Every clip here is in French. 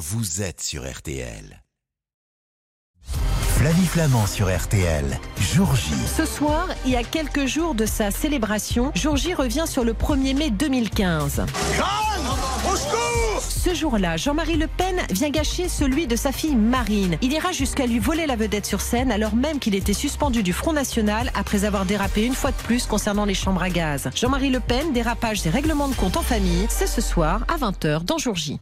vous êtes sur RTL. Flavie Flamand sur RTL, jour J. Ce soir, il y a quelques jours de sa célébration, jour J revient sur le 1er mai 2015. Ce jour-là, Jean-Marie Le Pen vient gâcher celui de sa fille Marine. Il ira jusqu'à lui voler la vedette sur scène alors même qu'il était suspendu du Front National après avoir dérapé une fois de plus concernant les chambres à gaz. Jean-Marie Le Pen, dérapage des règlements de compte en famille, c'est ce soir à 20h dans Jour J.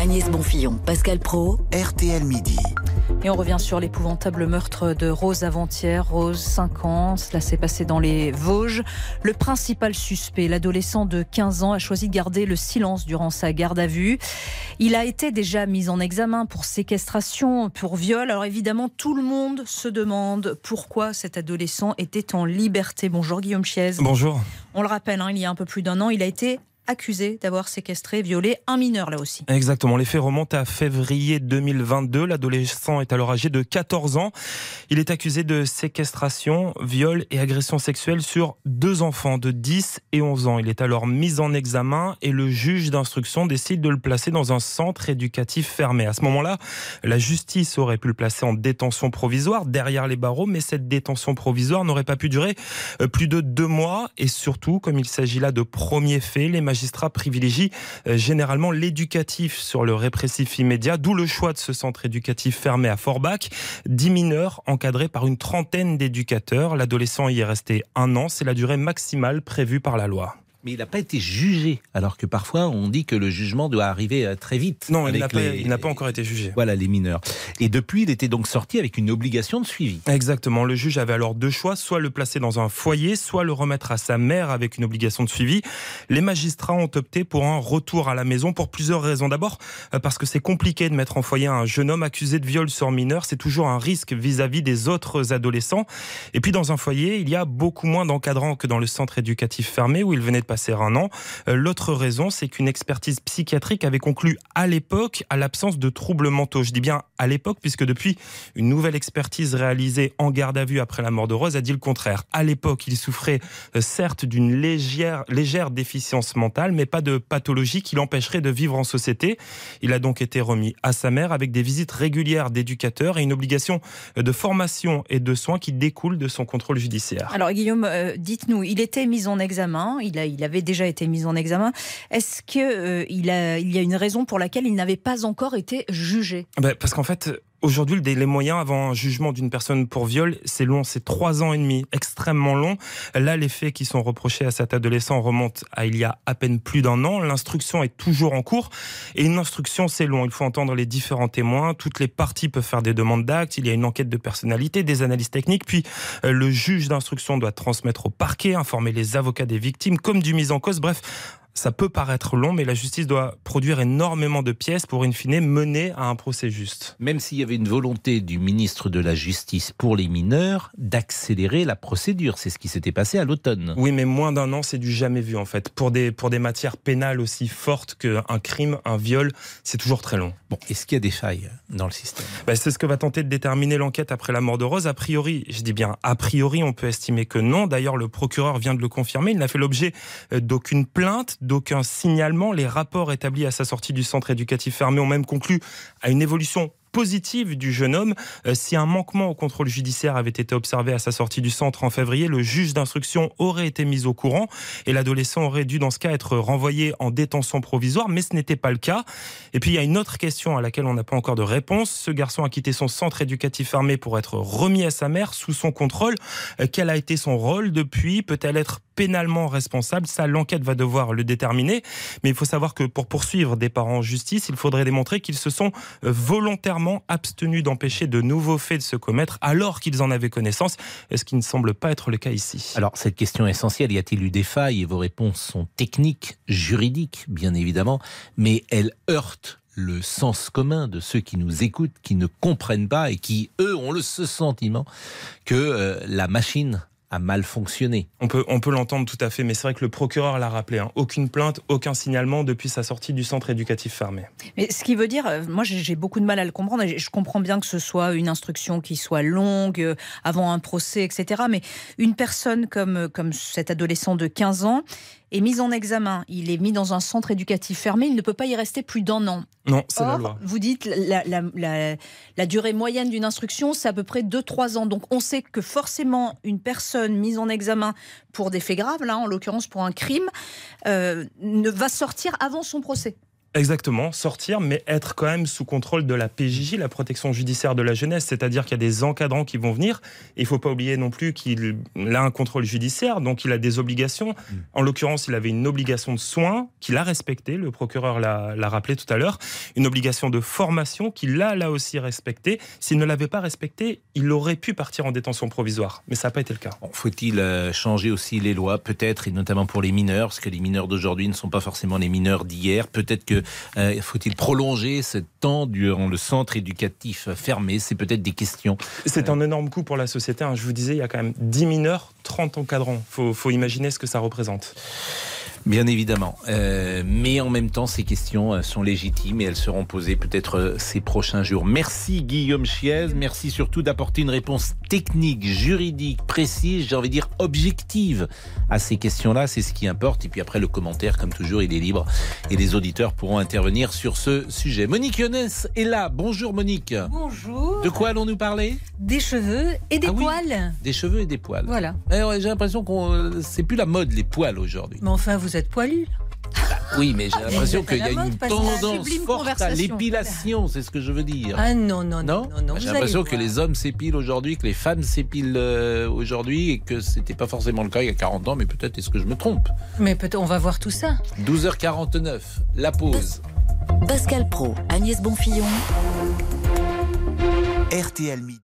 Agnès Bonfillon, Pascal Pro, RTL Midi. Et on revient sur l'épouvantable meurtre de Rose avant-hier. Rose, 5 ans, cela s'est passé dans les Vosges. Le principal suspect, l'adolescent de 15 ans, a choisi de garder le silence durant sa garde à vue. Il a été déjà mis en examen pour séquestration, pour viol. Alors évidemment, tout le monde se demande pourquoi cet adolescent était en liberté. Bonjour Guillaume Chiez. Bonjour. On le rappelle, hein, il y a un peu plus d'un an, il a été accusé d'avoir séquestré, violé un mineur là aussi. Exactement, les faits remontent à février 2022. L'adolescent est alors âgé de 14 ans. Il est accusé de séquestration, viol et agression sexuelle sur deux enfants de 10 et 11 ans. Il est alors mis en examen et le juge d'instruction décide de le placer dans un centre éducatif fermé. À ce moment-là, la justice aurait pu le placer en détention provisoire derrière les barreaux, mais cette détention provisoire n'aurait pas pu durer euh, plus de deux mois et surtout, comme il s'agit là de premiers faits, les magistrats privilégient euh, généralement l'éducatif sur le répressif immédiat, d'où le choix de ce centre éducatif fermé à Forbach. Dix mineurs encadrés par une trentaine d'éducateurs. L'adolescent y est resté un an, c'est la durée maximale prévue par la loi. Mais il n'a pas été jugé, alors que parfois on dit que le jugement doit arriver euh, très vite. Non, il n'a pas, les- encore été jugé. Voilà, les mineurs. Et depuis, il était donc sorti avec une obligation de suivi. Exactement. Le juge avait alors deux choix, soit le placer dans un foyer, soit le remettre à sa mère avec une obligation de suivi. Les magistrats ont opté pour un retour à la maison pour plusieurs raisons. D'abord, euh, parce que c'est compliqué de mettre en foyer un jeune homme accusé de viol sur mineur. C'est toujours un risque vis-à-vis des autres adolescents. Et puis, dans un foyer, il y a beaucoup moins d'encadrants que dans le centre éducatif fermé où il venait de passer un an. Euh, L'autre raison, c'est qu'une expertise psychiatrique avait conclu à l'époque à l'absence de troubles mentaux. Je dis bien à l'époque, puisque depuis, une nouvelle expertise réalisée en garde à vue après la mort de Rose a dit le contraire. À l'époque, il souffrait euh, certes d'une légère, déficience mentale, mais pas de pathologie qui l'empêcherait de vivre en société. Il a donc été remis à sa mère avec des visites régulières d'éducateurs et une obligation euh, de formation et de soins qui découlent de son contrôle judiciaire. Alors Guillaume, dites-nous, il était mis en examen, il, a, avait déjà été mis en examen. Est-ce qu'il il a, il y a une raison pour laquelle il n'avait pas encore été jugé? Ben, parce qu'en fait, aujourd'hui, le délai moyen avant un jugement d'une personne pour viol, c'est long, c'est trois ans et demi, extrêmement long. Là, les faits qui sont reprochés à cet adolescent remontent à il y a à peine plus d'un an. L'instruction est toujours en cours. Et une instruction, c'est long. Il faut entendre les différents témoins. Toutes les parties peuvent faire des demandes d'actes. Il y a une enquête de personnalité, des analyses techniques. Puis, euh, le juge d'instruction doit transmettre au parquet, informer les avocats des victimes, comme du mise en cause. Bref, ça peut paraître long, mais la justice doit produire énormément de pièces pour, in fine, mener à un procès juste. Même s'il y avait une volonté du ministre de la Justice pour les mineurs d'accélérer la procédure. C'est ce qui s'était passé à l'automne. Oui, mais moins d'un an, c'est du jamais vu, en fait. Pour des, pour des matières pénales aussi fortes qu'un crime, un viol, c'est toujours très long. Bon, est-ce qu'il y a des failles dans le système? Bah, c'est ce que va tenter de déterminer l'enquête après la mort de Rose. A priori, je dis bien a priori, on peut estimer que non. D'ailleurs, le procureur vient de le confirmer. Il n'a fait l'objet euh, d'aucune plainte, d'aucun signalement. Les rapports établis à sa sortie du centre éducatif fermé ont même conclu à une évolution positive du jeune homme. Euh, si un manquement au contrôle judiciaire avait été observé à sa sortie du centre en février, le juge d'instruction aurait été mis au courant et l'adolescent aurait dû dans ce cas être renvoyé en détention provisoire, mais ce n'était pas le cas. Et puis il y a une autre question à laquelle on n'a pas encore de réponse. Ce garçon a quitté son centre éducatif fermé pour être remis à sa mère sous son contrôle. Euh, Quel a été son rôle depuis? Peut-elle être pénalement responsable. Ça, l'enquête va devoir le déterminer. Mais il faut savoir que pour poursuivre des parents en justice, il faudrait démontrer qu'ils se sont euh, volontairement abstenus d'empêcher de nouveaux faits de se commettre alors qu'ils en avaient connaissance, ce qui ne semble pas être le cas ici? Alors, cette question essentielle, y a-t-il eu des failles? Et vos réponses sont techniques, juridiques, bien évidemment, mais elles heurtent le sens commun de ceux qui nous écoutent, qui ne comprennent pas et qui, eux, ont le, sentiment que euh, la machine a mal fonctionné. On peut, on peut l'entendre tout à fait, mais c'est vrai que le procureur l'a rappelé. hein. Aucune plainte, aucun signalement depuis sa sortie du centre éducatif fermé. Mais ce qui veut dire, euh, moi j'ai beaucoup de mal à le comprendre. et Je comprends bien que ce soit une instruction qui soit longue, euh, avant un procès, etc. Mais une personne comme, euh, comme cet adolescent de 15 ans, est mis en examen, il est mis dans un centre éducatif fermé, il ne peut pas y rester plus d'un an. Non, c'est la loi. vous dites la, la- la- la durée moyenne d'une instruction, c'est à peu près 2-3 ans. Donc on sait que forcément, une personne mise en examen pour des faits graves, là en l'occurrence pour un crime, euh, ne va sortir avant son procès. Exactement, sortir, mais être quand même sous contrôle de la PJJ, la protection judiciaire de la jeunesse, c'est-à-dire qu'il y a des encadrants qui vont venir. Il faut pas oublier non plus qu'il a un contrôle judiciaire, donc il a des obligations. En l'occurrence, il avait une obligation de soins qu'il a respectée, le procureur l'a rappelé tout à l'heure, une obligation de formation qu'il a là aussi respectée. S'il ne l'avait pas respectée, il aurait pu partir en détention provisoire, mais ça n'a pas été le cas. Faut-il euh, changer aussi les lois, peut-être, et notamment pour les mineurs, parce que les mineurs d'aujourd'hui ne sont pas forcément les mineurs d'hier. Peut-être que euh, faut-il prolonger ce temps durant le centre éducatif fermé? C'est peut-être des questions. C'est un énorme coût pour la société. hein. Je vous disais, il y a quand même 10 mineurs, 30 encadrants. Faut, faut imaginer ce que ça représente. Bien évidemment. Euh, mais en même temps, ces questions euh, sont légitimes et elles seront posées peut-être euh, ces prochains jours. Merci Guillaume Chiez. Merci surtout d'apporter une réponse technique, juridique, précise, j'ai envie de dire objective à ces questions-là. C'est ce qui importe. Et puis après, le commentaire, comme toujours, il est libre et les auditeurs pourront intervenir sur ce sujet. Monique Yonès est là. Bonjour Monique. Bonjour. De quoi allons-nous parler? Des cheveux et des Ah oui. poils. Des cheveux et des poils. Voilà. Eh ouais, j'ai l'impression qu'on euh, c'est plus la mode les poils aujourd'hui. Mais enfin, vous êtes poilu. Oui, mais j'ai l'impression êtes à qu'il y a une tendance forte à l'épilation, c'est ce que je veux dire. Ah non, non, non, non, non. J'ai l'impression que les hommes s'épilent aujourd'hui, que les femmes s'épilent euh, aujourd'hui et que c'était pas forcément le cas il y a 40 ans, mais peut-être est-ce que je me trompe? Mais peut-être on va voir tout ça. 12h49, la pause. Pascal Pro, Agnès Bonfillon, RTL Midi.